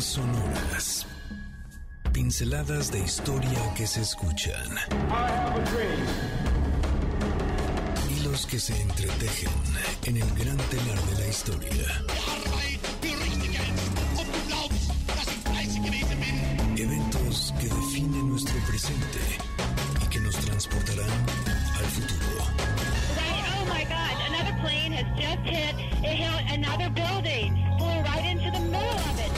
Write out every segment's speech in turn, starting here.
Sonoras. Pinceladas de historia que se escuchan. Hilos que se entretejen en el gran telar de la historia. Eventos que definen nuestro presente y que nos transportarán al futuro. Oh my God, another plane has just hit, it another building, flew right into the middle of it.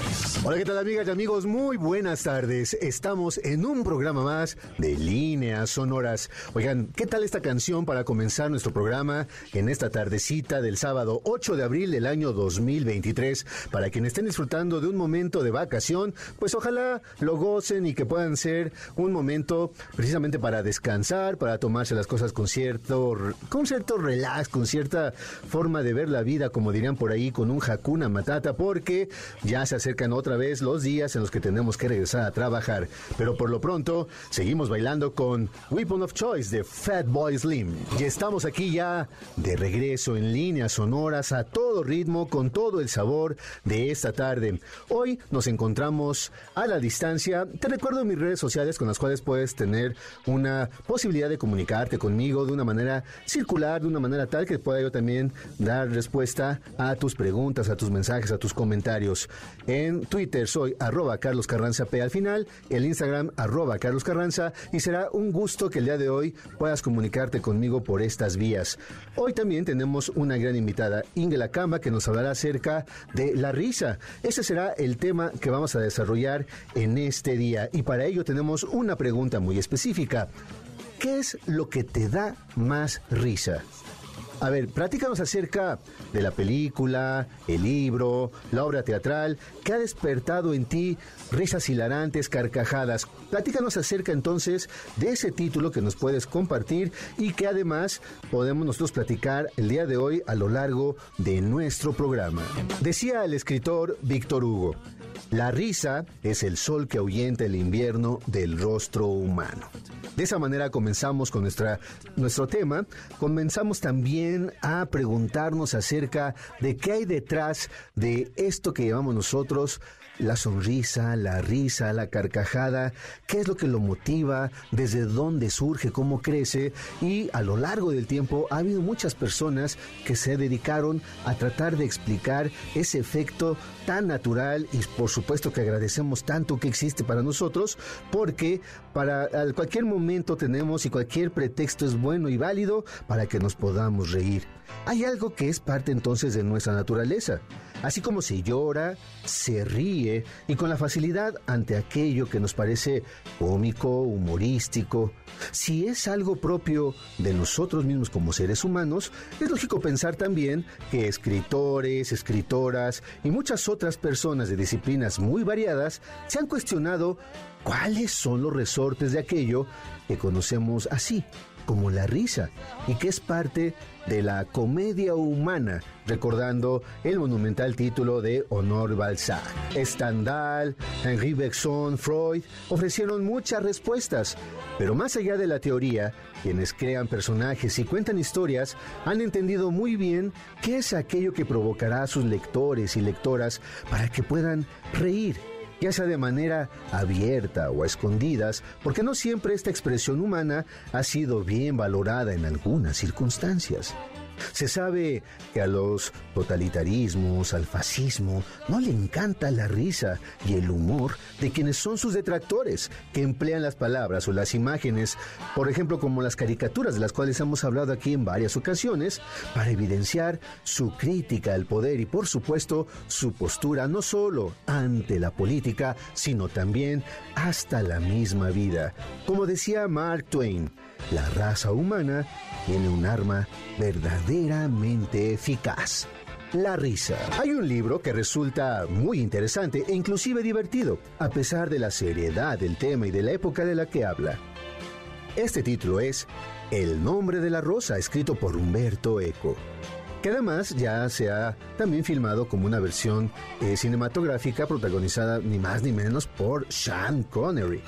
Hola, ¿qué tal amigas y amigos? Muy buenas tardes. Estamos en un programa más de líneas sonoras. Oigan, ¿qué tal esta canción para comenzar nuestro programa en esta tardecita del sábado 8 de abril del año 2023? Para quienes estén disfrutando de un momento de vacación, pues ojalá lo gocen y que puedan ser un momento precisamente para descansar, para tomarse las cosas con cierto, con cierto relax, con cierta forma de ver la vida, como dirían por ahí, con un hakuna matata, porque ya se acercan otra vez los días en los que tenemos que regresar a trabajar. Pero por lo pronto, seguimos bailando con Weapon of Choice de Fat Boy Slim. Y estamos aquí ya de regreso en líneas sonoras a todo ritmo, con todo el sabor de esta tarde. Hoy nos encontramos a la distancia. Te recuerdo mis redes sociales con las cuales puedes tener una posibilidad de comunicarte conmigo de una manera circular, de una manera tal que pueda yo también dar respuesta a tus preguntas, a tus mensajes, a tus comentarios. En Twitter soy arroba Carlos Carranza P al final, el Instagram arroba Carlos Carranza y será un gusto que el día de hoy puedas comunicarte conmigo por estas vías. Hoy también tenemos una gran invitada, Ingela Cama, que nos hablará acerca de la risa. Ese será el tema que vamos a desarrollar en este día y para ello tenemos una pregunta muy específica. ¿Qué es lo que te da más risa? A ver, platícanos acerca de la película, el libro, la obra teatral, que ha despertado en ti risas hilarantes, carcajadas. Platícanos acerca entonces de ese título que nos puedes compartir y que además podemos nosotros platicar el día de hoy a lo largo de nuestro programa. Decía el escritor Víctor Hugo, la risa es el sol que ahuyenta el invierno del rostro humano. De esa manera comenzamos con nuestra, nuestro tema. Comenzamos también a preguntarnos acerca de qué hay detrás de esto que llamamos nosotros la sonrisa, la risa, la carcajada, qué es lo que lo motiva, desde dónde surge, cómo crece y a lo largo del tiempo ha habido muchas personas que se dedicaron a tratar de explicar ese efecto tan natural y por supuesto que agradecemos tanto que existe para nosotros porque para cualquier momento tenemos y cualquier pretexto es bueno y válido para que nos podamos reír. Hay algo que es parte entonces de nuestra naturaleza. Así como se llora, se ríe y con la facilidad ante aquello que nos parece cómico, humorístico. Si es algo propio de nosotros mismos como seres humanos, es lógico pensar también que escritores, escritoras y muchas otras personas de disciplinas muy variadas se han cuestionado cuáles son los resortes de aquello que conocemos así como la risa y que es parte de la comedia humana, recordando el monumental título de Honor Balzac. Stendhal, Henri Bergson, Freud ofrecieron muchas respuestas, pero más allá de la teoría, quienes crean personajes y cuentan historias han entendido muy bien qué es aquello que provocará a sus lectores y lectoras para que puedan reír ya sea de manera abierta o a escondidas, porque no siempre esta expresión humana ha sido bien valorada en algunas circunstancias. Se sabe que a los totalitarismos, al fascismo, no le encanta la risa y el humor de quienes son sus detractores, que emplean las palabras o las imágenes, por ejemplo como las caricaturas de las cuales hemos hablado aquí en varias ocasiones, para evidenciar su crítica al poder y por supuesto su postura no solo ante la política, sino también hasta la misma vida. Como decía Mark Twain, la raza humana tiene un arma verdaderamente eficaz. La risa. Hay un libro que resulta muy interesante e inclusive divertido, a pesar de la seriedad del tema y de la época de la que habla. Este título es El nombre de la rosa, escrito por Humberto Eco, que además ya se ha también filmado como una versión eh, cinematográfica protagonizada ni más ni menos por Sean Connery.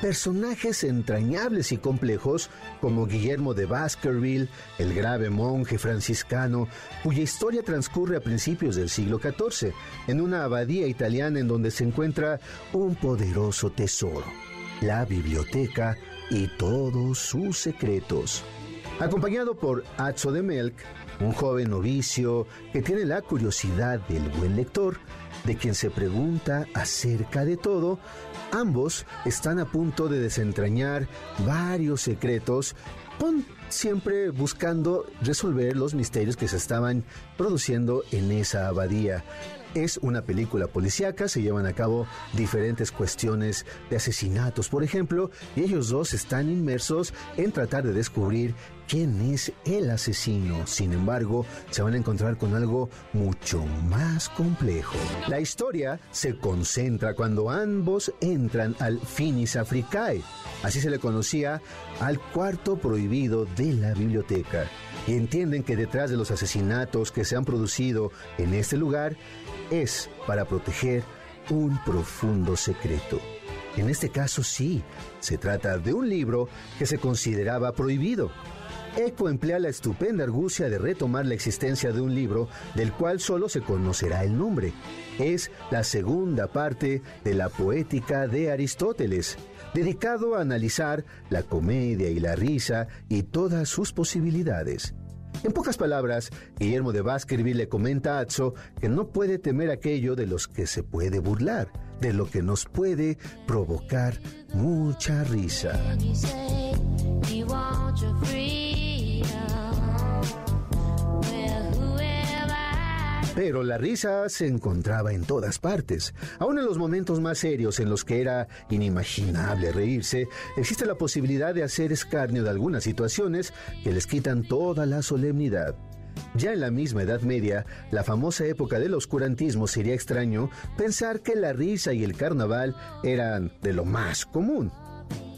Personajes entrañables y complejos como Guillermo de Baskerville, el grave monje franciscano, cuya historia transcurre a principios del siglo XIV, en una abadía italiana en donde se encuentra un poderoso tesoro, la biblioteca y todos sus secretos. Acompañado por Azzo de Melk, un joven novicio que tiene la curiosidad del buen lector, de quien se pregunta acerca de todo, ambos están a punto de desentrañar varios secretos con siempre buscando resolver los misterios que se estaban produciendo en esa abadía. Es una película policíaca, se llevan a cabo diferentes cuestiones de asesinatos, por ejemplo, y ellos dos están inmersos en tratar de descubrir quién es el asesino. Sin embargo, se van a encontrar con algo mucho más complejo. La historia se concentra cuando ambos entran al Finis Africae, así se le conocía al cuarto prohibido de la biblioteca, y entienden que detrás de los asesinatos que se han producido en este lugar es para proteger un profundo secreto. En este caso sí, se trata de un libro que se consideraba prohibido. Eco emplea la estupenda argucia de retomar la existencia de un libro del cual solo se conocerá el nombre. Es la segunda parte de la poética de Aristóteles, dedicado a analizar la comedia y la risa y todas sus posibilidades. En pocas palabras, Guillermo de Baskerville le comenta a Atzo que no puede temer aquello de los que se puede burlar, de lo que nos puede provocar mucha risa. Pero la risa se encontraba en todas partes. Aún en los momentos más serios en los que era inimaginable reírse, existe la posibilidad de hacer escarnio de algunas situaciones que les quitan toda la solemnidad. Ya en la misma Edad Media, la famosa época del oscurantismo, sería extraño pensar que la risa y el carnaval eran de lo más común.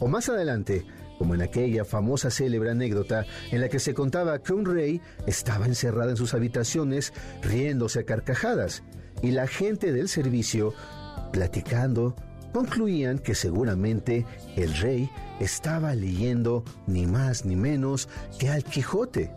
O más adelante, como en aquella famosa célebre anécdota en la que se contaba que un rey estaba encerrado en sus habitaciones riéndose a carcajadas y la gente del servicio, platicando, concluían que seguramente el rey estaba leyendo ni más ni menos que al Quijote.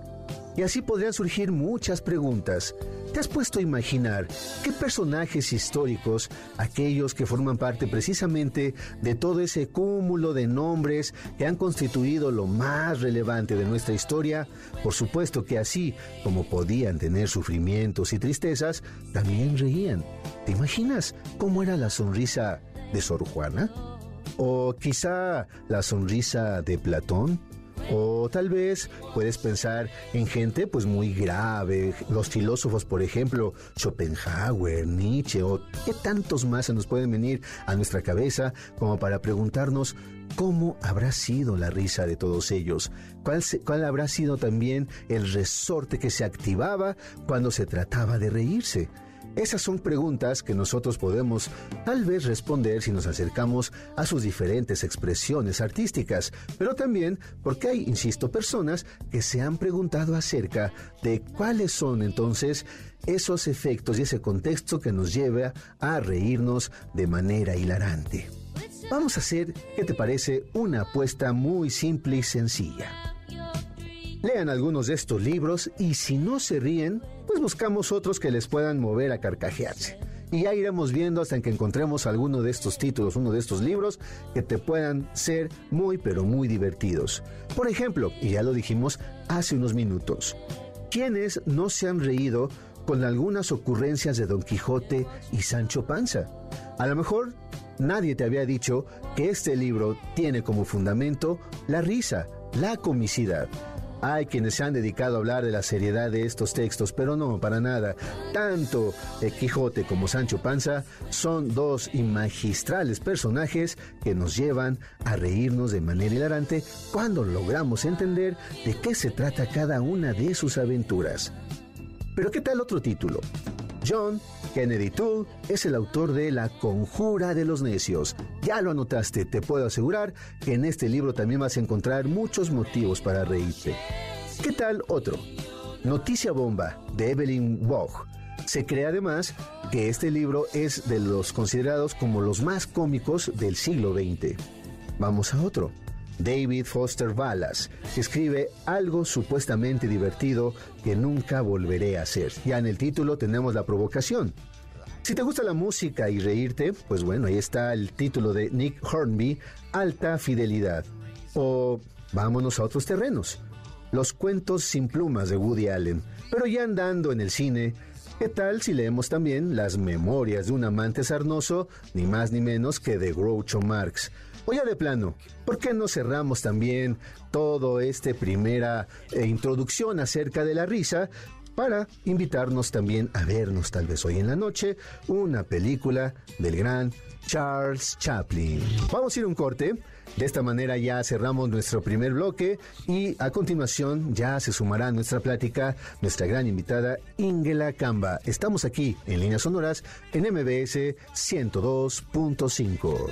Y así podrían surgir muchas preguntas. ¿Te has puesto a imaginar qué personajes históricos, aquellos que forman parte precisamente de todo ese cúmulo de nombres que han constituido lo más relevante de nuestra historia, por supuesto que así como podían tener sufrimientos y tristezas, también reían? ¿Te imaginas cómo era la sonrisa de Sor Juana? ¿O quizá la sonrisa de Platón? O tal vez puedes pensar en gente pues muy grave, los filósofos por ejemplo, Schopenhauer, Nietzsche o qué tantos más se nos pueden venir a nuestra cabeza como para preguntarnos cómo habrá sido la risa de todos ellos, cuál, cuál habrá sido también el resorte que se activaba cuando se trataba de reírse. Esas son preguntas que nosotros podemos tal vez responder si nos acercamos a sus diferentes expresiones artísticas, pero también porque hay, insisto, personas que se han preguntado acerca de cuáles son entonces esos efectos y ese contexto que nos lleva a reírnos de manera hilarante. Vamos a hacer, ¿qué te parece? Una apuesta muy simple y sencilla. Lean algunos de estos libros y si no se ríen, pues buscamos otros que les puedan mover a carcajearse. Y ya iremos viendo hasta que encontremos alguno de estos títulos, uno de estos libros que te puedan ser muy pero muy divertidos. Por ejemplo, y ya lo dijimos hace unos minutos, ¿quiénes no se han reído con algunas ocurrencias de Don Quijote y Sancho Panza? A lo mejor nadie te había dicho que este libro tiene como fundamento la risa, la comicidad. Hay quienes se han dedicado a hablar de la seriedad de estos textos, pero no, para nada. Tanto Quijote como Sancho Panza son dos magistrales personajes que nos llevan a reírnos de manera hilarante cuando logramos entender de qué se trata cada una de sus aventuras. Pero ¿qué tal otro título? John Kennedy Toole es el autor de La Conjura de los Necios. Ya lo anotaste, te puedo asegurar que en este libro también vas a encontrar muchos motivos para reírte. ¿Qué tal otro? Noticia Bomba de Evelyn Waugh. Se cree además que este libro es de los considerados como los más cómicos del siglo XX. vamos a otro. David Foster Wallace escribe algo supuestamente divertido que nunca volveré a hacer. Ya en el título tenemos la provocación. Si te gusta la música y reírte, pues bueno, ahí está el título de Nick Hornby, Alta Fidelidad. O vámonos a otros terrenos. Los cuentos sin plumas de Woody Allen. Pero ya andando en el cine, ¿qué tal si leemos también las memorias de un amante sarnoso, ni más ni menos que de Groucho Marx? O ya de plano, ¿por qué no cerramos también todo este primera eh, introducción acerca de la risa para invitarnos también a vernos tal vez hoy en la noche una película del gran Charles Chaplin. Vamos a ir a un corte. De esta manera ya cerramos nuestro primer bloque y a continuación ya se sumará a nuestra plática nuestra gran invitada Ingela Camba. Estamos aquí en Líneas Sonoras en MBS 102.5.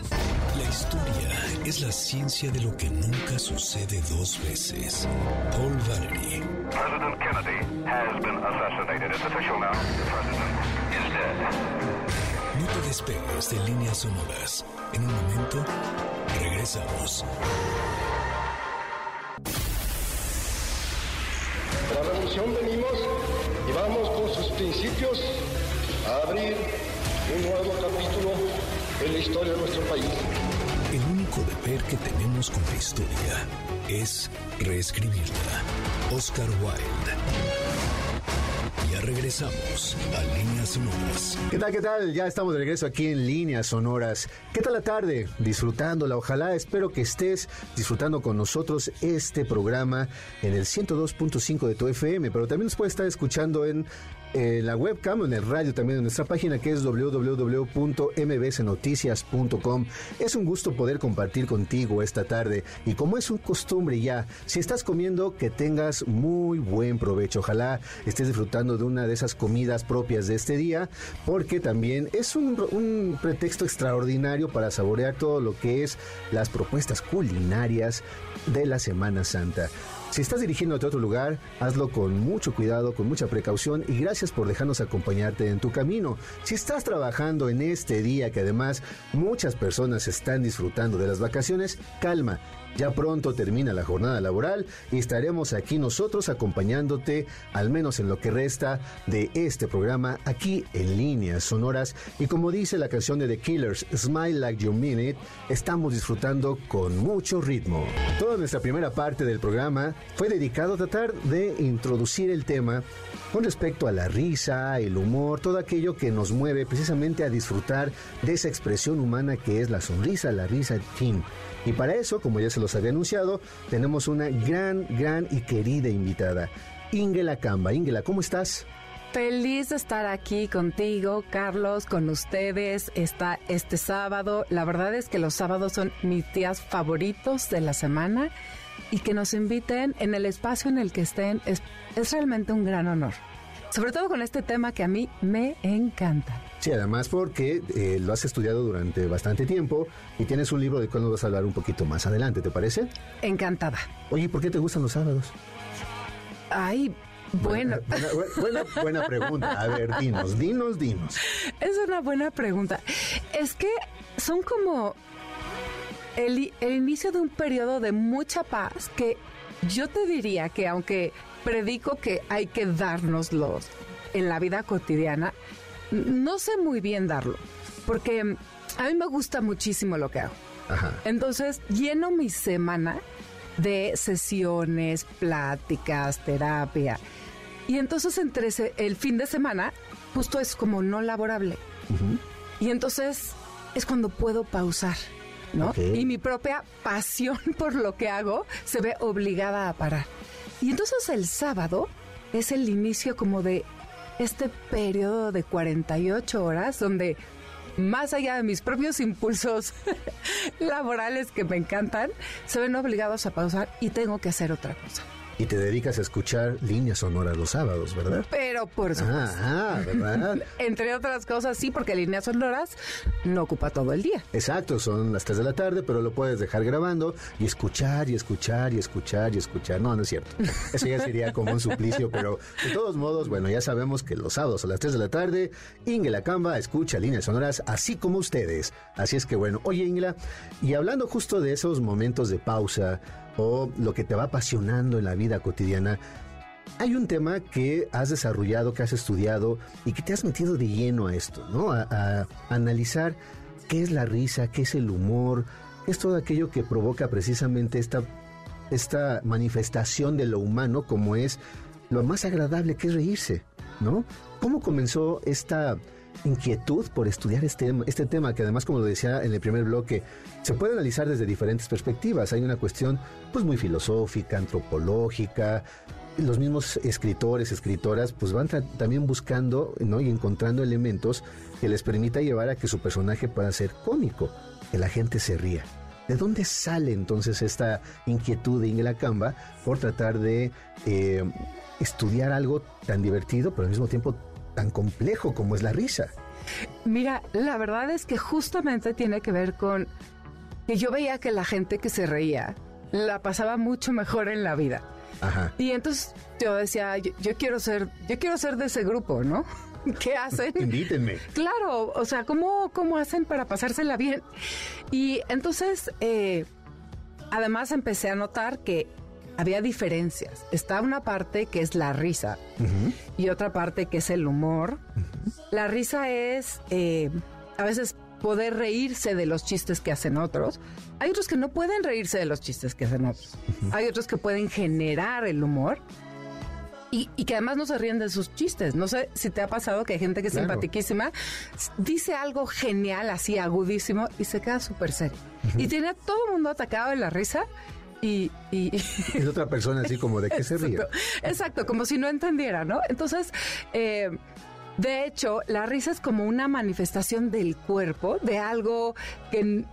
La historia es la ciencia de lo que nunca sucede dos veces. Paul Valery. President Kennedy has been assassinated. It's official now. The president is dead. No te despegues de líneas sonoras. En un momento, regresamos. La revolución venimos y vamos con sus principios a abrir un nuevo capítulo en la historia de nuestro país. El único deber que tenemos con la historia es reescribirla. Oscar Wilde. Ya regresamos a Líneas Sonoras. ¿Qué tal, qué tal? Ya estamos de regreso aquí en Líneas Sonoras. ¿Qué tal la tarde? Disfrutándola. Ojalá, espero que estés disfrutando con nosotros este programa en el 102.5 de tu FM, pero también nos puede estar escuchando en eh, la webcam en el radio también en nuestra página que es www.mbsnoticias.com. Es un gusto poder compartir contigo esta tarde y como es un costumbre ya, si estás comiendo que tengas muy buen provecho. Ojalá estés disfrutando de una de esas comidas propias de este día porque también es un pretexto extraordinario para saborear todo lo que es las propuestas culinarias de la Semana Santa. Si estás dirigiéndote a otro lugar, hazlo con mucho cuidado, con mucha precaución y gracias por dejarnos acompañarte en tu camino. Si estás trabajando en este día que además muchas personas están disfrutando de las vacaciones, calma. Ya pronto termina la jornada laboral y estaremos aquí nosotros acompañándote, al menos en lo que resta de este programa, aquí en líneas sonoras. Y como dice la canción de The Killers, Smile Like You Mean It, estamos disfrutando con mucho ritmo. Toda nuestra primera parte del programa fue dedicado a tratar de introducir el tema con respecto a la risa, el humor, todo aquello que nos mueve precisamente a disfrutar de esa expresión humana que es la sonrisa, la risa, fin. Y para eso, como ya se los había anunciado, tenemos una gran, gran y querida invitada, Ingela Camba. Ingela, ¿cómo estás? Feliz de estar aquí contigo, Carlos, con ustedes está este sábado. La verdad es que los sábados son mis días favoritos de la semana y que nos inviten en el espacio en el que estén es, es realmente un gran honor. Sobre todo con este tema que a mí me encanta. Sí, además porque eh, lo has estudiado durante bastante tiempo y tienes un libro de cual nos vas a hablar un poquito más adelante, ¿te parece? Encantada. Oye, ¿por qué te gustan los sábados? Ay, bueno. Buena, buena, buena pregunta. A ver, dinos, dinos, dinos. Es una buena pregunta. Es que son como el, el inicio de un periodo de mucha paz que yo te diría que aunque predico que hay que dárnoslos en la vida cotidiana, no sé muy bien darlo, porque a mí me gusta muchísimo lo que hago. Ajá. Entonces, lleno mi semana de sesiones, pláticas, terapia. Y entonces entre el fin de semana, justo es como no laborable. Y entonces es cuando puedo pausar, ¿no? Y mi propia pasión por lo que hago se ve obligada a parar. Y entonces el sábado es el inicio como de este periodo de 48 horas donde más allá de mis propios impulsos laborales que me encantan, se ven obligados a pausar y tengo que hacer otra cosa. Y te dedicas a escuchar líneas sonoras los sábados, ¿verdad? Pero por supuesto. Ah, ¿verdad? Entre otras cosas, sí, porque líneas sonoras no ocupa todo el día. Exacto, son las 3 de la tarde, pero lo puedes dejar grabando y escuchar y escuchar y escuchar y escuchar. No, no es cierto. Eso ya sería como un suplicio, pero de todos modos, bueno, ya sabemos que los sábados a las 3 de la tarde, Ingela Camba escucha líneas sonoras así como ustedes. Así es que bueno, oye Ingela, y hablando justo de esos momentos de pausa o lo que te va apasionando en la vida cotidiana, hay un tema que has desarrollado, que has estudiado y que te has metido de lleno a esto, ¿no? A, analizar qué es la risa, qué es el humor, qué es todo aquello que provoca precisamente esta, esta manifestación de lo humano como es lo más agradable que es reírse, ¿no? ¿Cómo comenzó esta inquietud por estudiar este, este tema que además, como lo decía en el primer bloque, se puede analizar desde diferentes perspectivas. Hay una cuestión pues muy filosófica, antropológica, los mismos escritores, escritoras, pues van también buscando ¿no? y encontrando elementos que les permita llevar a que su personaje pueda ser cómico, que la gente se ría. ¿De dónde sale entonces esta inquietud de Ingela Camba por tratar de eh, estudiar algo tan divertido, pero al mismo tiempo tan complejo como es la risa? Mira, la verdad es que justamente tiene que ver con que yo veía que la gente que se reía la pasaba mucho mejor en la vida. Ajá. Y entonces yo decía, yo, yo quiero ser, yo quiero ser de ese grupo, ¿no? ¿Qué hacen? Invítenme. Claro, o sea, ¿cómo, cómo hacen para pasársela bien? Y entonces, eh, además empecé a notar que había diferencias. Está una parte que es la risa y otra parte que es el humor. La risa es eh, a veces poder reírse de los chistes que hacen otros. Hay otros que no pueden reírse de los chistes que hacen otros. Hay otros que pueden generar el humor. Y, y que además no se ríen de sus chistes. No sé si te ha pasado que hay gente que es Claro. simpatiquísima, dice algo genial, así agudísimo, y se queda súper serio. Y tiene a todo el mundo atacado de la risa y... y- Es otra persona así como de que se ríe. Exacto, exacto, como si no entendiera, ¿no? Entonces, eh, de hecho, la risa es como una manifestación del cuerpo, de algo que,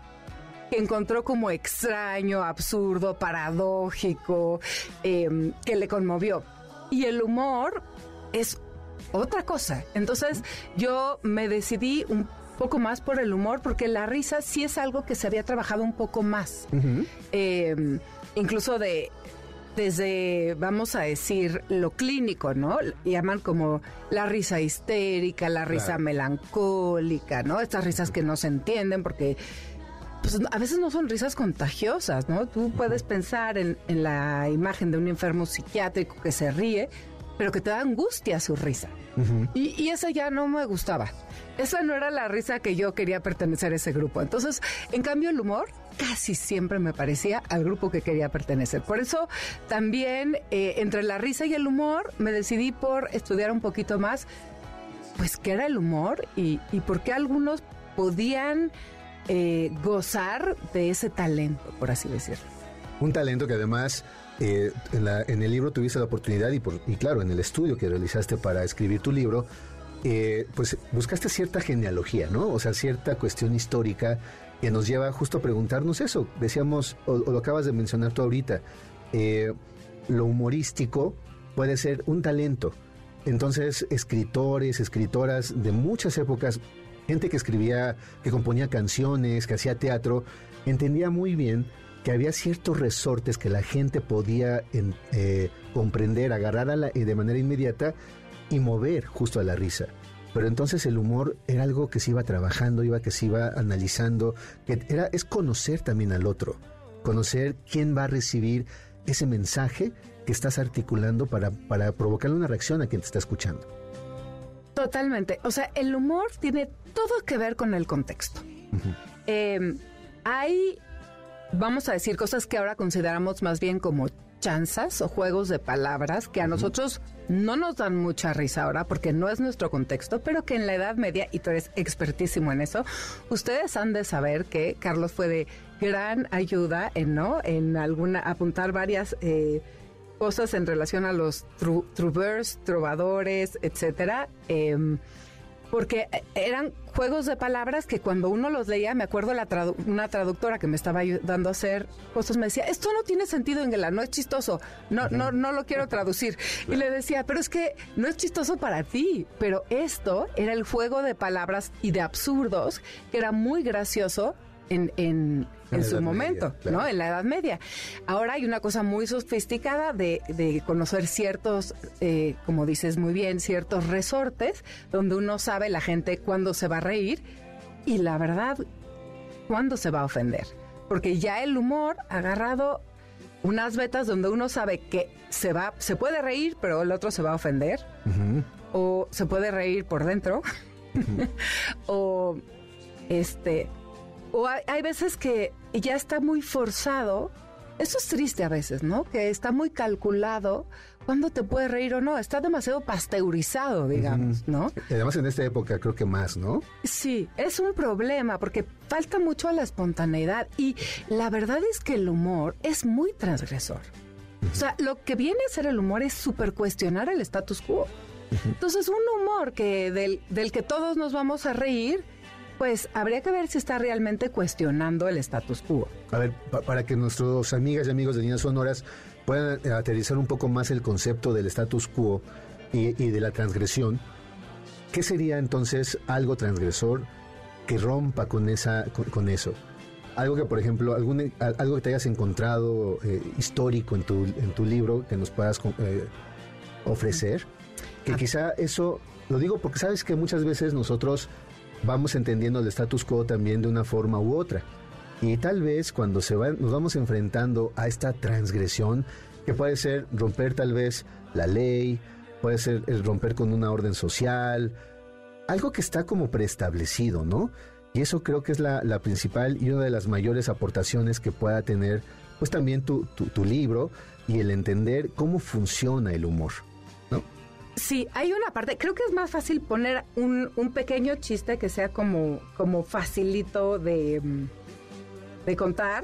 que encontró como extraño, absurdo, paradójico, eh, que le conmovió. Y el humor es otra cosa. Entonces, yo me decidí un poco más por el humor, porque la risa sí es algo que se había trabajado un poco más. Eh, incluso de desde, vamos a decir, lo clínico, ¿no? Llaman como la risa histérica, la risa Claro. melancólica, ¿no? Estas risas que no se entienden porque pues, a veces no son risas contagiosas, ¿no? Tú puedes pensar en, en la imagen de un enfermo psiquiátrico que se ríe, pero que te da angustia su risa. y, y esa ya no me gustaba. Esa no era la risa que yo quería pertenecer a ese grupo. Entonces, en cambio, el humor casi siempre me parecía al grupo que quería pertenecer. Por eso también eh, entre la risa y el humor me decidí por estudiar un poquito más, pues qué era el humor y, y por qué algunos podían eh, gozar de ese talento, por así decirlo. Un talento que además eh, en, la- en el libro tuviste la oportunidad y, por- y claro, en el estudio que realizaste para escribir tu libro, eh, pues buscaste cierta genealogía, ¿no? O sea, cierta cuestión histórica que nos lleva justo a preguntarnos eso. Decíamos, o, lo acabas de mencionar tú ahorita, eh, lo humorístico puede ser un talento. Entonces, escritores, escritoras de muchas épocas, gente que escribía, que componía canciones, que hacía teatro, entendía muy bien que había ciertos resortes que la gente podía en- eh, comprender, agarrar a la- de manera inmediata y mover justo a la risa. Pero entonces el humor era algo que se iba trabajando, iba que se iba analizando, que era es conocer también al otro, conocer quién va a recibir ese mensaje que estás articulando para, para provocarle una reacción a quien te está escuchando. Totalmente. O sea, el humor tiene todo que ver con el contexto. Eh, hay, vamos a decir, cosas que ahora consideramos más bien como chanzas o juegos de palabras que a nosotros no nos dan mucha risa ahora porque no es nuestro contexto, pero que en la Edad Media, y tú eres expertísimo en eso, ustedes han de saber que Carlos fue de gran ayuda en, ¿no? en alguna, apuntar varias eh, cosas en relación a los tru- trovadores, etcétera. Em, porque eh, eran juegos de palabras que cuando uno los leía, me acuerdo la tradu- una traductora que me estaba ayudando a hacer cosas, me decía, esto no tiene sentido, Ingela, no es chistoso, no, no, no lo quiero traducir. Y le decía, pero es que no es chistoso para ti, pero esto era el juego de palabras y de absurdos que era muy gracioso en, en, En su momento, Media, claro. ¿no? En la Edad Media. Ahora hay una cosa muy sofisticada de, de conocer ciertos, eh, como dices muy bien, ciertos resortes donde uno sabe la gente cuándo se va a reír y la verdad, cuándo se va a ofender. Porque ya el humor ha agarrado unas vetas donde uno sabe que se va, se puede reír, pero el otro se va a ofender. O se puede reír por dentro. o este. O hay, hay veces que ya está muy forzado. Eso es triste a veces, ¿no? Que está muy calculado cuándo te puede reír o no. Está demasiado pasteurizado, digamos, ¿no? Además en esta época creo que más, ¿no? Sí, es un problema porque falta mucho a la espontaneidad y la verdad es que el humor es muy transgresor. O sea, lo que viene a ser el humor es super cuestionar el status quo. Entonces, un humor que del, del que todos nos vamos a reír, pues habría que ver si está realmente cuestionando el status quo. A ver, pa- para que nuestros amigas y amigos de Líneas Sonoras puedan eh, aterrizar un poco más el concepto del status quo y, y de la transgresión, ¿qué sería entonces algo transgresor que rompa con, esa, con, con eso? Algo que, por ejemplo, algún, algo que te hayas encontrado eh, histórico en tu, en tu libro que nos puedas eh, ofrecer, que quizá eso, lo digo porque sabes que muchas veces nosotros vamos entendiendo el status quo también de una forma u otra. Y tal vez cuando se va, nos vamos enfrentando a esta transgresión, que puede ser romper tal vez la ley, puede ser el romper con una orden social, algo que está como preestablecido, ¿no? Y eso creo que es la, principal y una de las mayores aportaciones que pueda tener, pues también tu, tu, libro y el entender cómo funciona el humor. Sí, hay una parte, creo que es más fácil poner un, un pequeño chiste que sea como, como facilito de, mm, de contar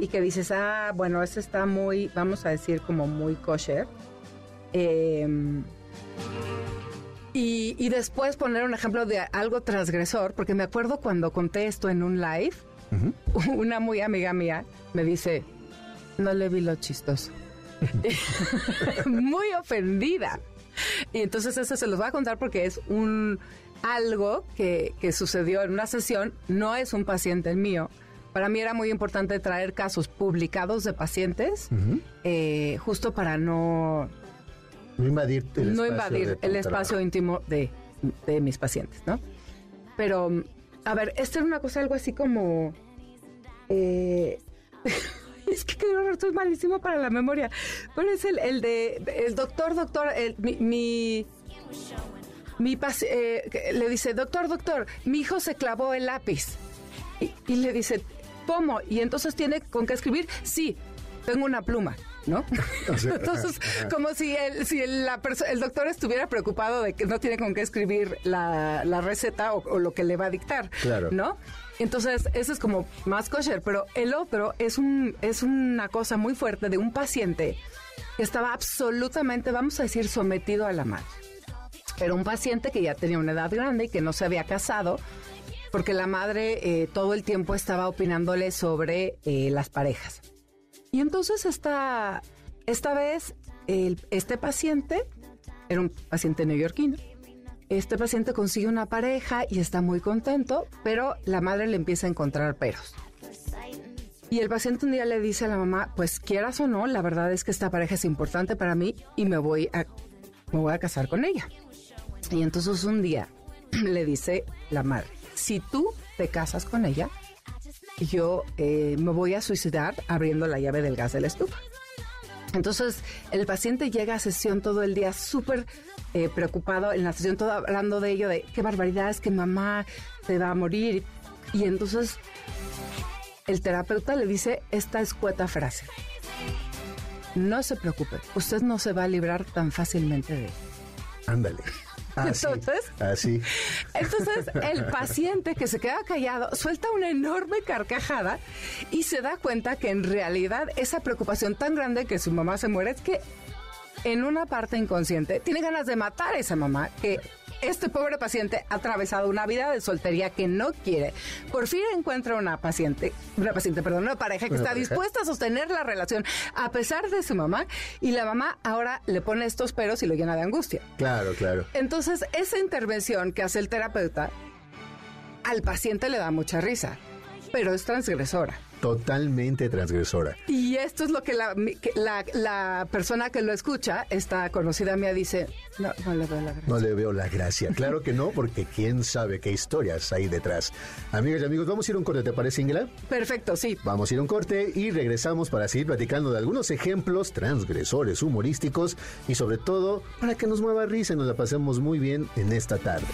y que dices, ah, bueno, ese está muy, vamos a decir, como muy kosher. Em, y, y después poner un ejemplo de algo transgresor, porque me acuerdo cuando conté esto en un live, una muy amiga mía me dice, no le vi lo chistoso. muy ofendida. Y entonces eso se los voy a contar porque es un algo que, que sucedió en una sesión, no es un paciente mío. Para mí era muy importante traer casos publicados de pacientes, eh, justo para no, No invadir el no espacio invadir el íntimo de, de mis pacientes, ¿no? Pero, a ver, esta era una cosa algo así como... eh, es que estoy malísimo para la memoria. Pero es el, el de... El doctor, doctor, el- mi... mi eh, le dice, doctor, doctor, mi hijo se clavó el lápiz. Y, y le dice, ¿cómo? Y entonces tiene con qué escribir, sí, tengo una pluma, ¿no? entonces, como si el, si el, la el doctor estuviera preocupado de que no tiene con qué escribir la, la receta o, o lo que le va a dictar, Claro. ¿no? Entonces, eso es como más kosher, pero el otro es, un, es una cosa muy fuerte de un paciente que estaba absolutamente, vamos a decir, sometido a la madre. Era un paciente que ya tenía una edad grande y que no se había casado, porque la madre eh, todo el tiempo estaba opinándole sobre eh, las parejas. Y entonces esta, esta vez el- este paciente era un paciente neoyorquino. Este paciente consigue una pareja y está muy contento, pero la madre le empieza a encontrar peros. Y el paciente un día le dice a la mamá, pues quieras o no, la verdad es que esta pareja es importante para mí y me voy a, me voy a casar con ella. Y entonces un día le dice la madre, si tú te casas con ella, yo eh, me voy a suicidar abriendo la llave del gas de la estufa. Entonces el paciente llega a sesión todo el día súper eh, preocupado, en la sesión todo hablando de ello, de qué barbaridad es que mamá se va a morir. Y entonces el terapeuta le dice esta escueta frase. No se preocupe, usted no se va a librar tan fácilmente de él. Ándale. Así, Entonces- así. Entonces, el paciente que se queda callado suelta una enorme carcajada y se da cuenta que en realidad esa preocupación tan grande que su mamá se muere es que en una parte inconsciente tiene ganas de matar a esa mamá que este pobre paciente ha atravesado una vida de soltería que no quiere. Por fin encuentra una paciente, una paciente, perdón, una pareja que Una está pareja. dispuesta a sostener la relación a pesar de su mamá y la mamá ahora le pone estos peros y lo llena de angustia. Claro, claro. Entonces, esa intervención que hace el terapeuta al paciente le da mucha risa, pero es transgresora. Totalmente transgresora. Y esto es lo que la, que la, la persona que lo escucha, esta conocida mía, dice, no, no le veo la gracia. No le veo la gracia. Claro que no, porque quién sabe qué historias hay detrás. Amigas y amigos, vamos a ir a un corte, ¿te parece, Ingela? Perfecto, sí. Vamos a ir a un corte y regresamos para seguir platicando de algunos ejemplos transgresores humorísticos y sobre todo para que nos mueva risa y nos la pasemos muy bien en esta tarde.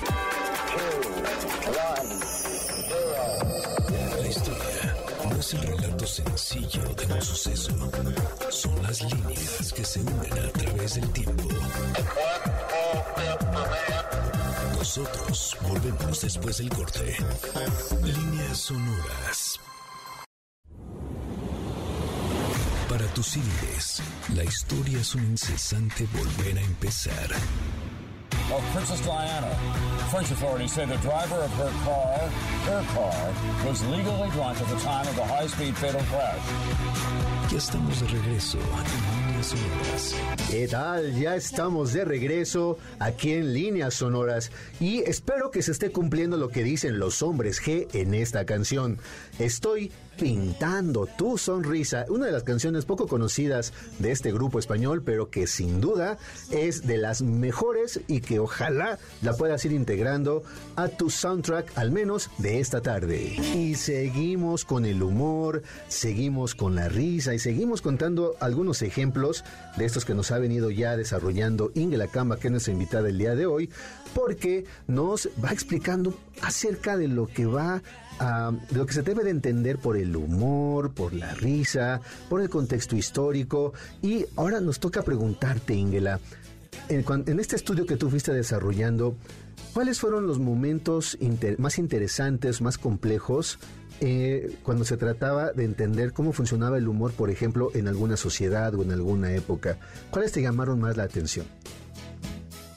Suceso. Son las líneas que se unen a través del tiempo. Nosotros volvemos después del corte. Líneas sonoras. Para tus índices, la historia es un incesante volver a empezar. Of Princess Diana. French authorities say the driver of her car, her car, was legally drunk at the time of the high-speed fatal crash. Ya estamos de regreso en Líneas Sonoras. ¿Qué tal? Ya estamos de regreso aquí en Líneas Sonoras y espero que se esté cumpliendo lo que dicen los hombres G en esta canción. Estoy pintando tu sonrisa, una de las canciones poco conocidas de este grupo español, pero que sin duda es de las mejores y que ojalá la puedas ir integrando a tu soundtrack al menos de esta tarde. Y seguimos con el humor, seguimos con la risa y seguimos contando algunos ejemplos de estos que nos ha venido ya desarrollando Ingela Camba, que es nuestra invitada el día de hoy, porque nos va explicando acerca de lo que va de lo que se debe de entender por el humor, por la risa, por el contexto histórico. Y ahora nos toca preguntarte, Ingela, en, este estudio que tú fuiste desarrollando, ¿cuáles fueron los momentos más interesantes, más complejos eh, cuando se trataba de entender cómo funcionaba el humor, por ejemplo, en alguna sociedad o en alguna época? ¿Cuáles te llamaron más la atención?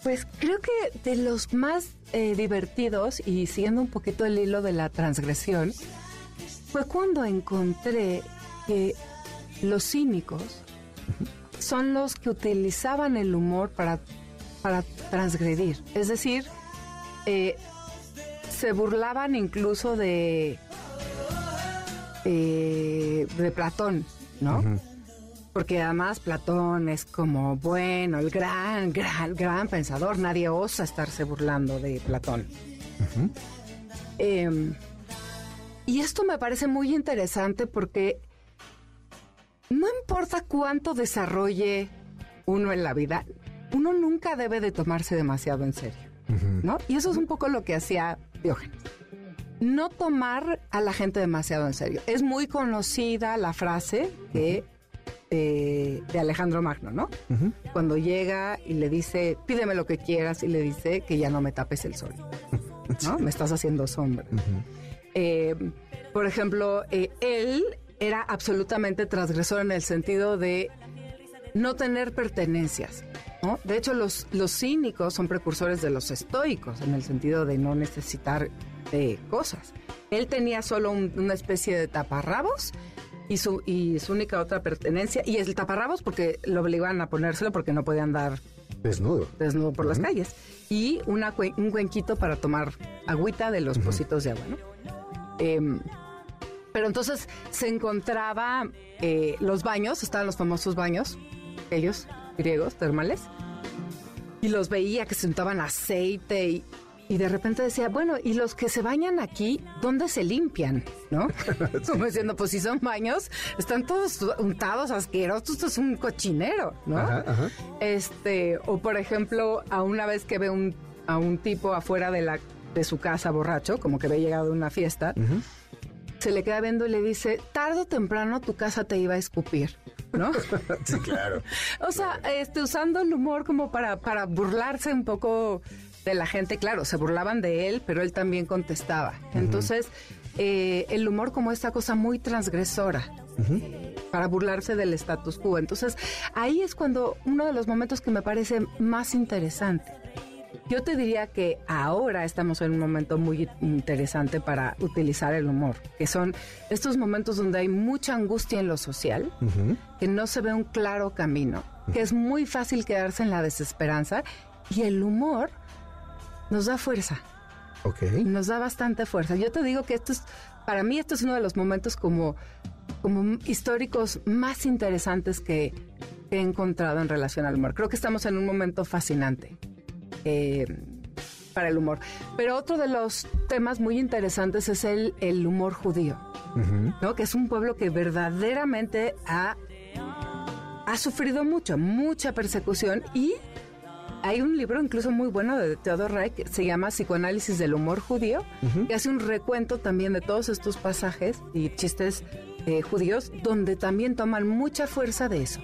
Pues creo que de los más eh, divertidos y siguiendo un poquito el hilo de la transgresión, fue cuando encontré que los cínicos son los que utilizaban el humor para, para transgredir. Es decir, eh, se burlaban incluso de, eh, de Platón, ¿no? Porque además Platón es como, bueno, el gran, gran, gran pensador. Nadie osa estarse burlando de Platón. Eh, y esto me parece muy interesante porque no importa cuánto desarrolle uno en la vida, uno nunca debe de tomarse demasiado en serio, ¿no? Y eso es un poco lo que hacía Diógenes. No tomar a la gente demasiado en serio. Es muy conocida la frase que, eh, de Alejandro Magno, ¿no? Cuando llega y le dice, pídeme lo que quieras, y le dice que ya no me tapes el sol, ¿no? Me estás haciendo sombra. Eh, por ejemplo, eh, él era absolutamente transgresor en el sentido de no tener pertenencias. ¿no? De hecho, los, los cínicos son precursores de los estoicos, en el sentido de no necesitar eh, cosas. Él tenía solo un- una especie de taparrabos y su, y su única otra pertenencia, y el taparrabos porque lo obligaban a ponérselo porque no podía andar Desnudo. desnudo por las calles y una un cuenquito para tomar agüita de los pocitos de agua, ¿no? Em, pero entonces se encontraba eh, los baños, estaban los famosos baños, ellos, griegos, termales, y los veía que se untaban aceite y, y de repente decía, bueno, y los que se bañan aquí, ¿dónde se limpian? ¿No? Como diciendo, pues si son baños, están todos untados, asquerosos, esto es un cochinero, ¿no? Ajá, ajá. Este, o por ejemplo, a una vez que ve un, a un tipo afuera de la de su casa borracho, como que había llegado de una fiesta, se le queda viendo y le dice, tarde o temprano tu casa te iba a escupir, ¿no? Sí, claro. o sea, este, usando el humor como para, para burlarse un poco de la gente, claro, se burlaban de él, pero él también contestaba. Entonces, eh, el humor como esta cosa muy transgresora. para burlarse del status quo. Entonces, ahí es cuando uno de los momentos que me parece más interesante. yo te diría que ahora estamos en un momento muy interesante para utilizar el humor, que son estos momentos donde hay mucha angustia en lo social, que no se ve un claro camino, que es muy fácil quedarse en la desesperanza y el humor nos da fuerza. Ok. Nos da bastante fuerza. Yo te digo que esto es, para mí esto es uno de los momentos como, como históricos más interesantes que he encontrado en relación al humor. Creo que estamos en un momento fascinante eh, para el humor. Pero otro de los temas muy interesantes es el, el humor judío, ¿no? Que es un pueblo que verdaderamente ha, ha sufrido mucho, mucha persecución y hay un libro incluso muy bueno de Theodor Reich que se llama Psicoanálisis del humor judío, que hace un recuento también de todos estos pasajes y chistes eh, judíos, donde también toman mucha fuerza de eso,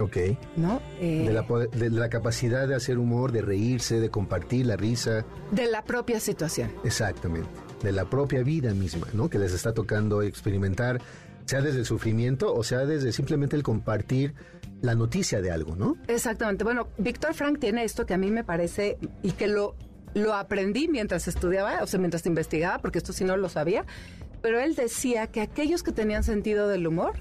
Ok. ¿no? Eh, De la, poder- de la capacidad de hacer humor, de reírse, de compartir la risa. de la propia situación. Exactamente. De la propia vida misma, ¿no? Que les está tocando experimentar, sea desde el sufrimiento o sea desde simplemente el compartir la noticia de algo, ¿no? Exactamente. Bueno, Víctor Frank tiene esto que a mí me parece y que lo, lo aprendí mientras estudiaba, o sea, mientras investigaba, porque esto sí no lo sabía, pero él decía que aquellos que tenían sentido del humor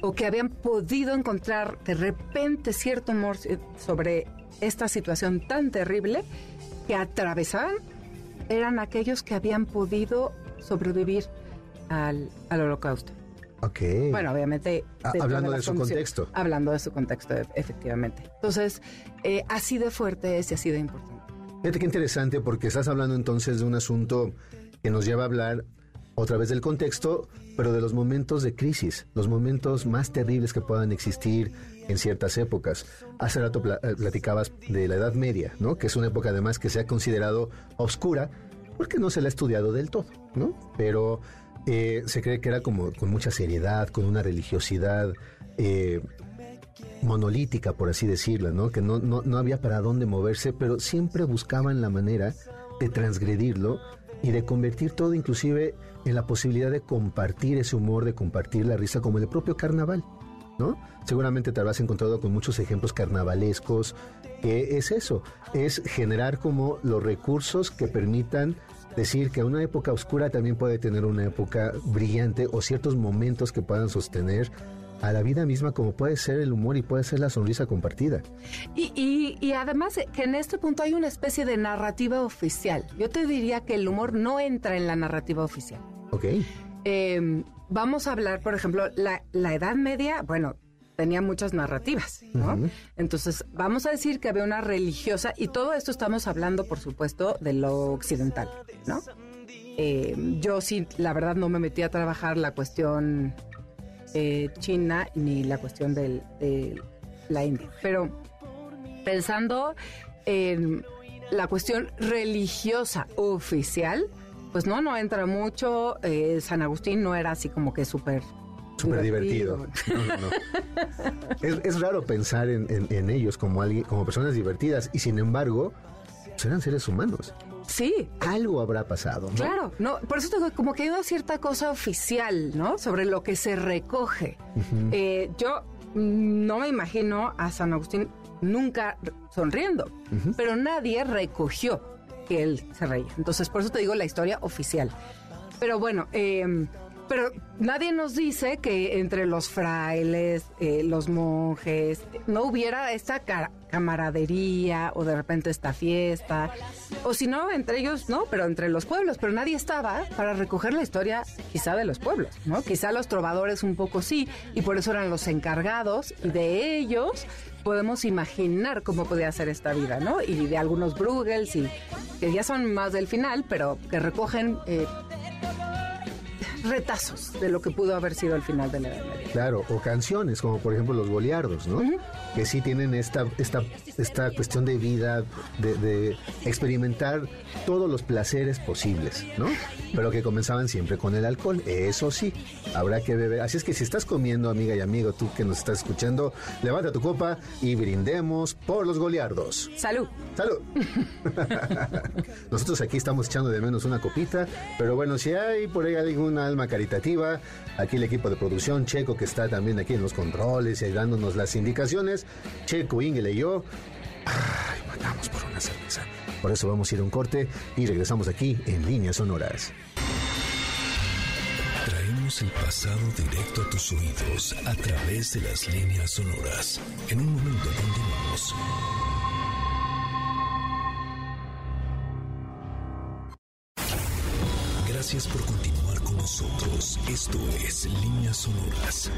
o que habían podido encontrar de repente cierto humor eh, sobre esta situación tan terrible que atravesaban, eran aquellos que habían podido sobrevivir al, al holocausto. Ok. Bueno, obviamente. Ah, hablando de las su contexto. Hablando de su contexto, e- efectivamente. Entonces, eh, así de fuerte es y así de importante. Fíjate qué interesante porque estás hablando entonces de un asunto que nos lleva a hablar otra vez del contexto, pero de los momentos de crisis, los momentos más terribles que puedan existir en ciertas épocas. Hace rato eh, platicabas de la Edad Media, ¿no? Que es una época además que se ha considerado oscura porque no se la ha estudiado del todo, ¿no? Pero eh, se cree que era como con mucha seriedad, con una religiosidad eh, monolítica, por así decirlo, ¿no? Que no, no, no había para dónde moverse, pero siempre buscaban la manera de transgredirlo y de convertir todo inclusive en la posibilidad de compartir ese humor, de compartir la risa, como el propio carnaval, ¿no? Seguramente te habrás encontrado con muchos ejemplos carnavalescos, que es eso, es generar como los recursos que permitan decir que una época oscura también puede tener una época brillante o ciertos momentos que puedan sostener a la vida misma como puede ser el humor y puede ser la sonrisa compartida. Y, y, y además eh, que en este punto hay una especie de narrativa oficial. Yo te diría que el humor no entra en la narrativa oficial. ¿Ok? Eh, vamos a hablar, por ejemplo, la, la Edad Media, bueno, tenía muchas narrativas, ¿no? Entonces, vamos a decir que había una religiosa, y todo esto estamos hablando, por supuesto, de lo occidental, ¿no? Eh, yo sí, la verdad, no me metí a trabajar la cuestión eh, china ni la cuestión de la India, pero pensando en la cuestión religiosa oficial, pues no, no entra mucho. eh, San Agustín no era así como que súper... Súper divertido. No, no, no. Es, es raro pensar en, en- en ellos como alguien, como personas divertidas, y sin embargo, eran seres humanos. Sí, Algo habrá pasado, ¿no? Claro, no, por eso digo, como que hay una cierta cosa oficial, ¿no? Sobre lo que se recoge. Eh, yo no me imagino a San Agustín nunca sonriendo, pero nadie recogió que él se reía. Entonces, por eso te digo la historia oficial. Pero bueno, eh, pero nadie nos dice que entre los frailes, eh, los monjes, no hubiera esta ca- camaradería o de repente esta fiesta, o si no, entre ellos, no, pero entre los pueblos, pero nadie estaba para recoger la historia quizá de los pueblos, ¿no? Quizá los trovadores un poco sí, y por eso eran los encargados, y de ellos podemos imaginar cómo podía ser esta vida, ¿no? Y de algunos Bruegels, y que ya son más del final, pero que recogen... eh, retazos de lo que pudo haber sido el final de la Edad Media. Claro, o canciones, como por ejemplo los Goliardos, ¿no? Que sí tienen esta, esta, esta cuestión de vida, de, de experimentar todos los placeres posibles, ¿no? Pero que comenzaban siempre con el alcohol. Eso sí, habrá que beber. Así es que si estás comiendo, amiga y amigo, tú que nos estás escuchando, levanta tu copa y brindemos por los Goliardos. Salud. ¡Salud! Nosotros aquí estamos echando de menos una copita, pero bueno, si hay por ahí alguna alma caritativa, aquí el equipo de producción, Checo, que está también aquí en los controles y dándonos las indicaciones, Checo, Ingele y yo. Ay, vamos por una cerveza. Por eso vamos a ir a un corte y regresamos aquí en Líneas Sonoras. Traemos el pasado directo a tus oídos a través de las líneas sonoras. En un momento continuamos. Gracias por. Esto es Líneas Sonoras.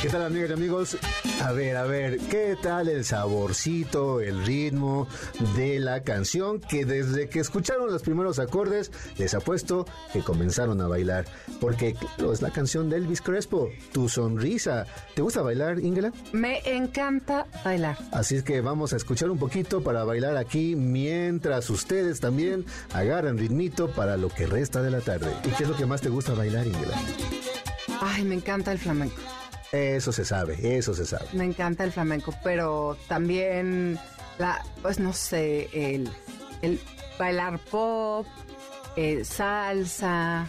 ¿Qué tal amigas y amigos? A ver, a ver, ¿qué tal el saborcito, el ritmo de la canción que desde que escucharon los primeros acordes les apuesto que comenzaron a bailar? Porque claro, es la canción de Elvis Crespo, Tu Sonrisa. ¿Te gusta bailar, Ingela? Me encanta bailar. Así es que vamos a escuchar un poquito para bailar aquí mientras ustedes también agarran ritmito para lo que resta de la tarde. ¿Y qué es lo que más te gusta bailar, Ingela? Ay, me encanta el flamenco. Eso se sabe, eso se sabe. Me encanta el flamenco, pero también la, pues no sé, el, el bailar pop, eh, salsa.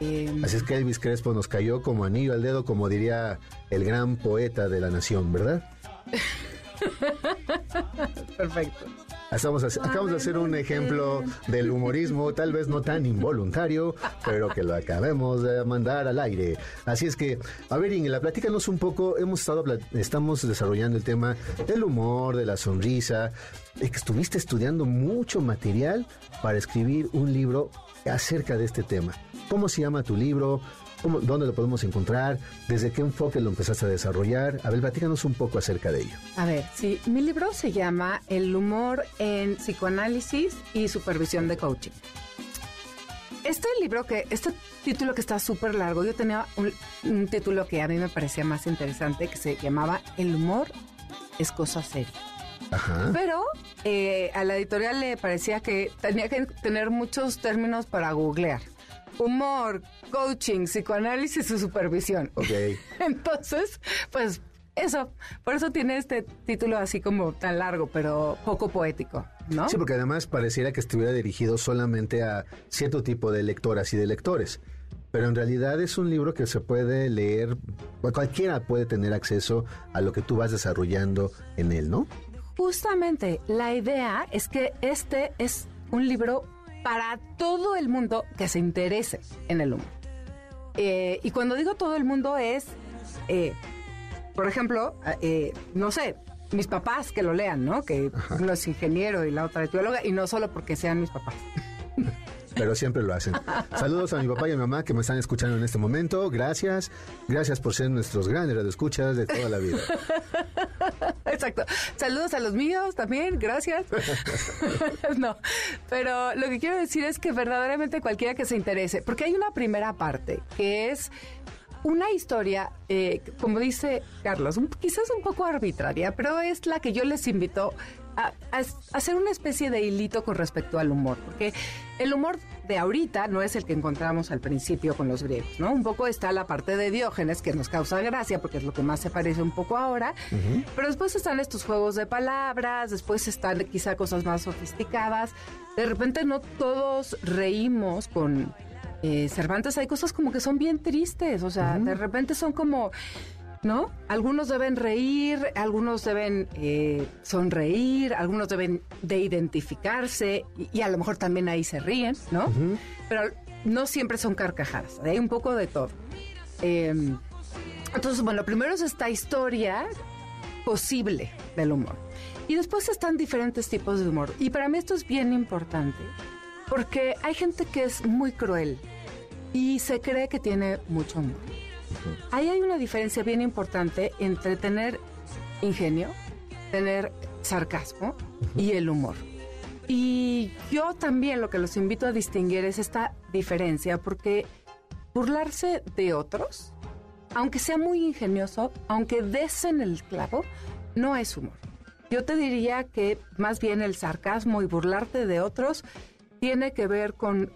em, Así es que Elvis Crespo nos cayó como anillo al dedo, como diría el gran poeta de la nación, ¿verdad? perfecto. Acabamos de hacer un ejemplo del humorismo, tal vez no tan involuntario, pero que lo acabemos de mandar al aire. Así es que, a ver, Ingela, platícanos un poco. Hemos estado, estamos desarrollando el tema del humor, de la sonrisa. Estuviste estudiando mucho material para escribir un libro acerca de este tema. ¿Cómo se llama tu libro? ¿Cómo- ¿Dónde lo podemos encontrar? ¿Desde qué enfoque lo empezaste a desarrollar? A ver, platícanos un poco acerca de ello. A ver, sí, mi libro se llama El humor en psicoanálisis y supervisión de coaching. Este libro que, este título que está súper largo, yo tenía un, un título que a mí me parecía más interesante que se llamaba El humor es cosa seria. Ajá. Pero eh, a la editorial le parecía que tenía que tener muchos términos para googlear. Humor, coaching, psicoanálisis y supervisión. Ok. Entonces, pues eso, por eso tiene este título así como tan largo, pero poco poético, ¿no? Sí, porque además pareciera que estuviera dirigido solamente a cierto tipo de lectoras y de lectores. Pero en realidad es un libro que se puede leer, cualquiera puede tener acceso a lo que tú vas desarrollando en él, ¿no? Justamente, la idea es que este es un libro para todo el mundo que se interese en el humor. Eh, y cuando digo todo el mundo es, eh, por ejemplo, eh, no sé, mis papás que lo lean, ¿no? Que uno es ingeniero y la otra es bióloga, y no solo porque sean mis papás. Pero siempre lo hacen. Saludos a mi papá y a mi mamá que me están escuchando en este momento. Gracias. Gracias por ser nuestros grandes radioescuchas de toda la vida. Exacto. Saludos a los míos también, gracias. no, pero lo que quiero decir es que verdaderamente cualquiera que se interese, porque hay una primera parte que es una historia, eh, como dice Carlos, un- quizás un poco arbitraria, pero es la que yo les invito a, a hacer una especie de hilito con respecto al humor, porque el humor de ahorita no es el que encontramos al principio con los griegos, ¿no? Un poco está la parte de Diógenes que nos causa gracia porque es lo que más se parece un poco ahora, pero después están estos juegos de palabras, después están quizá cosas más sofisticadas, de repente no todos reímos con eh, Cervantes, hay cosas como que son bien tristes, o sea, de repente son como... ¿No? Algunos deben reír, algunos deben eh, sonreír, algunos deben de identificarse y, y a lo mejor también ahí se ríen, ¿no? Pero no siempre son carcajadas, hay un poco de todo. Eh, entonces, bueno, primero es esta historia posible del humor. Y después están diferentes tipos de humor. Y para mí esto es bien importante, porque hay gente que es muy cruel y se cree que tiene mucho humor. Ahí hay una diferencia bien importante entre tener ingenio, tener sarcasmo y el humor. Y yo también lo que los invito a distinguir es esta diferencia, porque burlarse de otros, aunque sea muy ingenioso, aunque des en el clavo, no es humor. Yo te diría que más bien el sarcasmo y burlarte de otros tiene que ver con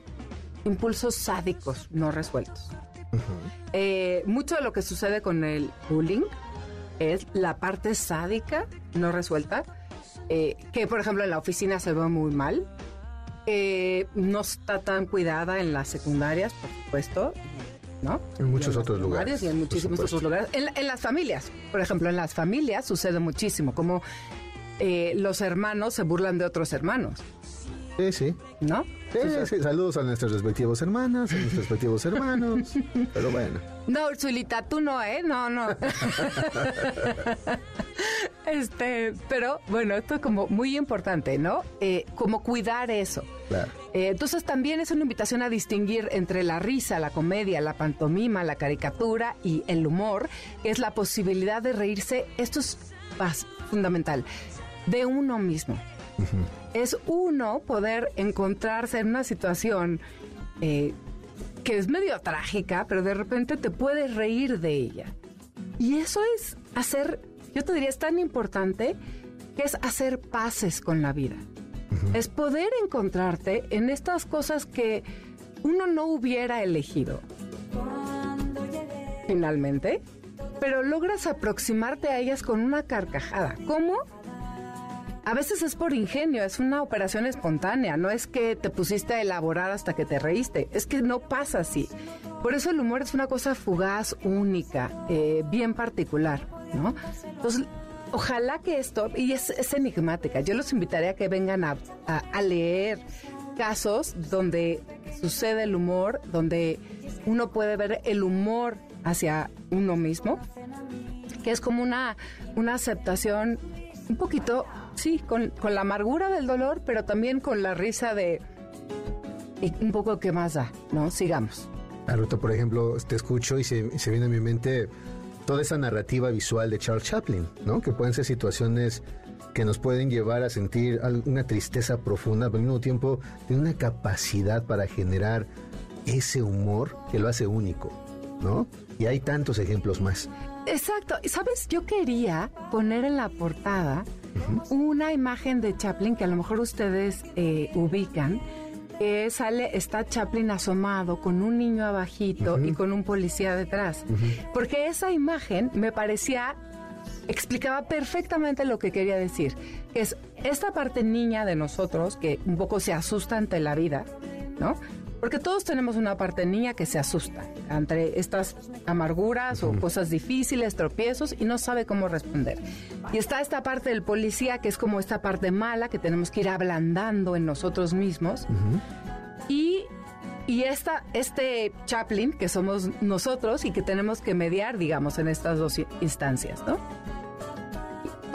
impulsos sádicos no resueltos. Eh, mucho de lo que sucede con el bullying es la parte sádica no resuelta, eh, que por ejemplo en la oficina se ve muy mal, eh, no está tan cuidada en las secundarias, por supuesto, ¿no? En muchos otros lugares, Y en muchísimos otros lugares. En, en las familias, por ejemplo, en las familias sucede muchísimo, como eh, los hermanos se burlan de otros hermanos, Sí, sí. ¿no? Sí, sí, Saludos a nuestras respectivas hermanas, a nuestros respectivos hermanos. Pero bueno. No, Ursulita, tú no, ¿eh? No, no. este, pero bueno, esto es como muy importante, ¿no? Eh, como cuidar eso. Claro. Eh, entonces también es una invitación a distinguir entre la risa, la comedia, la pantomima, la caricatura y el humor, que es la posibilidad de reírse, esto es fundamental, de uno mismo. Es uno poder encontrarse en una situación eh, que es medio trágica, pero de repente te puedes reír de ella. Y eso es hacer, yo te diría, es tan importante que es hacer paces con la vida. Es poder encontrarte en estas cosas que uno no hubiera elegido. Finalmente, pero logras aproximarte a ellas con una carcajada. ¿Cómo? A veces es por ingenio, es una operación espontánea, no es que te pusiste a elaborar hasta que te reíste, es que no pasa así. Por eso el humor es una cosa fugaz, única, eh, bien particular, ¿no? Entonces, ojalá que esto, y es, enigmática, yo los invitaría a que vengan a, a- a leer casos donde sucede el humor, donde uno puede ver el humor hacia uno mismo, que es como una, una aceptación un poquito, sí, con, con la amargura del dolor, pero también con la risa de y un poco que más da, ¿no? Sigamos. Ahorita, por ejemplo, te escucho y se, se viene a mi mente toda esa narrativa visual de Charles Chaplin, ¿no? Que pueden ser situaciones que nos pueden llevar a sentir una tristeza profunda, pero al mismo tiempo tiene una capacidad para generar ese humor que lo hace único, ¿no? Y hay tantos ejemplos más. Exacto. ¿Sabes? Yo quería poner en la portada una imagen de Chaplin que a lo mejor ustedes eh, ubican. Que sale, está Chaplin asomado con un niño abajito y con un policía detrás. Porque esa imagen me parecía explicaba perfectamente lo que quería decir, que es esta parte niña de nosotros que un poco se asusta ante la vida, ¿no? Porque todos tenemos una parte niña que se asusta ante estas amarguras o cosas difíciles, tropiezos y no sabe cómo responder. Y está esta parte del policía que es como esta parte mala que tenemos que ir ablandando en nosotros mismos. Y, y esta, este Chaplin, que somos nosotros y que tenemos que mediar, digamos, en estas dos instancias, ¿no?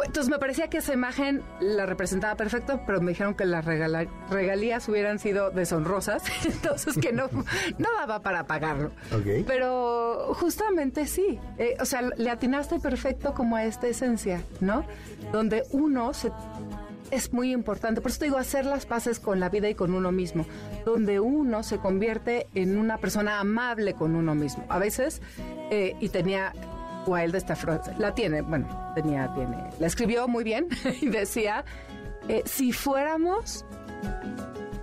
Entonces me parecía que esa imagen la representaba perfecto, pero me dijeron que las regala- regalías hubieran sido deshonrosas, entonces que no, no daba para pagarlo. Pero justamente sí, eh, o sea, le atinaste perfecto como a esta esencia, ¿no? Donde uno se es muy importante. Por eso te digo, hacer las paces con la vida y con uno mismo, donde uno se convierte en una persona amable con uno mismo. A veces, eh, y tenía Wilde esta frase, la tiene, bueno, tenía, tiene, la escribió muy bien y decía, eh, si fuéramos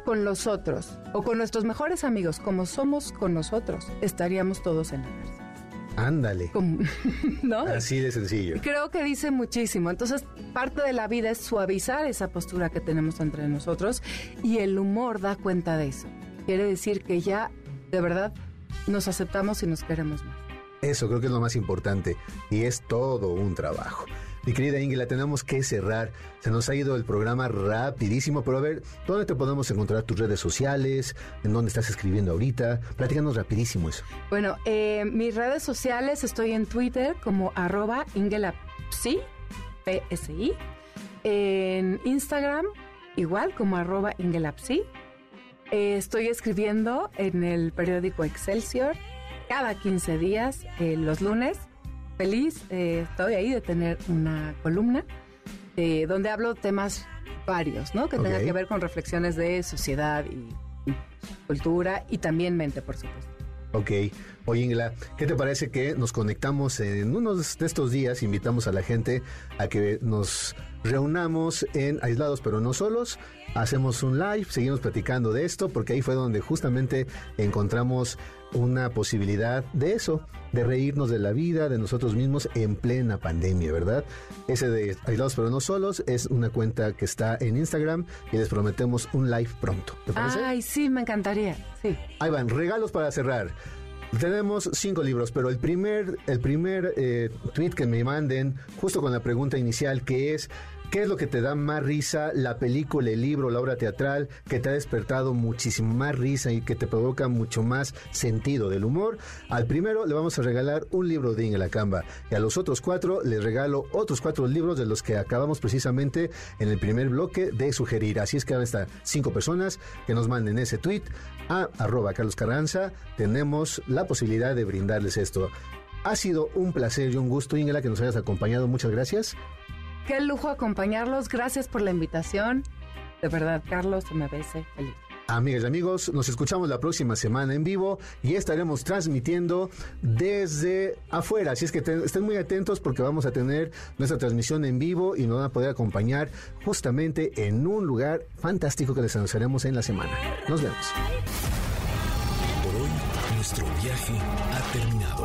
con los otros o con nuestros mejores amigos como somos con nosotros, estaríamos todos en la cárcel. Ándale. Como- ¿No? Así de sencillo. Creo que dice muchísimo. Entonces, parte de la vida es suavizar esa postura que tenemos entre nosotros y el humor da cuenta de eso. Quiere decir que ya, de verdad, nos aceptamos y nos queremos más. Eso creo que es lo más importante y es todo un trabajo. Mi querida Ingela, tenemos que cerrar. Se nos ha ido el programa rapidísimo, pero a ver, ¿dónde te podemos encontrar tus redes sociales? ¿En dónde estás escribiendo ahorita? Platícanos rapidísimo eso. Bueno, eh, mis redes sociales, estoy en Twitter como arroba ingelapsi, PSI. En Instagram, igual como arroba ingelapsi. Eh, estoy escribiendo en el periódico Excelsior cada 15 días, eh, los lunes. Feliz eh, estoy ahí de tener una columna eh, donde hablo temas varios, ¿no? Que tengan Ok. que ver con reflexiones de sociedad y, y cultura y también mente, por supuesto. Ok. Oye, Ingela, ¿qué te parece que nos conectamos en unos de estos días? Invitamos a la gente a que nos reunamos en aislados pero no solos. Hacemos un live, seguimos platicando de esto, porque ahí fue donde justamente encontramos una posibilidad de eso, de reírnos de la vida, de nosotros mismos en plena pandemia, ¿verdad? Ese de aislados pero no solos es una cuenta que está en Instagram y les prometemos un live pronto. ¿Te parece? Ay, sí, me encantaría. Sí. Ahí van, regalos para cerrar. Tenemos cinco libros, pero el primer, el primer eh, tweet que me manden, justo con la pregunta inicial, que es ¿Qué es lo que te da más risa? La película, el libro, la obra teatral que te ha despertado muchísimo más risa y que te provoca mucho más sentido del humor. Al primero le vamos a regalar un libro de Inge Camba y a los otros cuatro les regalo otros cuatro libros de los que acabamos precisamente en el primer bloque de sugerir. Así es que van a estar cinco personas que nos manden ese tweet a arroba Carlos Carranza. Tenemos la posibilidad de brindarles esto. Ha sido un placer y un gusto, Ingela, que nos hayas acompañado. Muchas gracias. Qué lujo acompañarlos. Gracias por la invitación. De verdad, Carlos, me bese feliz. Amigas y amigos, nos escuchamos la próxima semana en vivo y estaremos transmitiendo desde afuera. Así es que te- estén muy atentos porque vamos a tener nuestra transmisión en vivo y nos van a poder acompañar justamente en un lugar fantástico que les anunciaremos en la semana. Nos vemos. Por hoy, nuestro viaje ha terminado.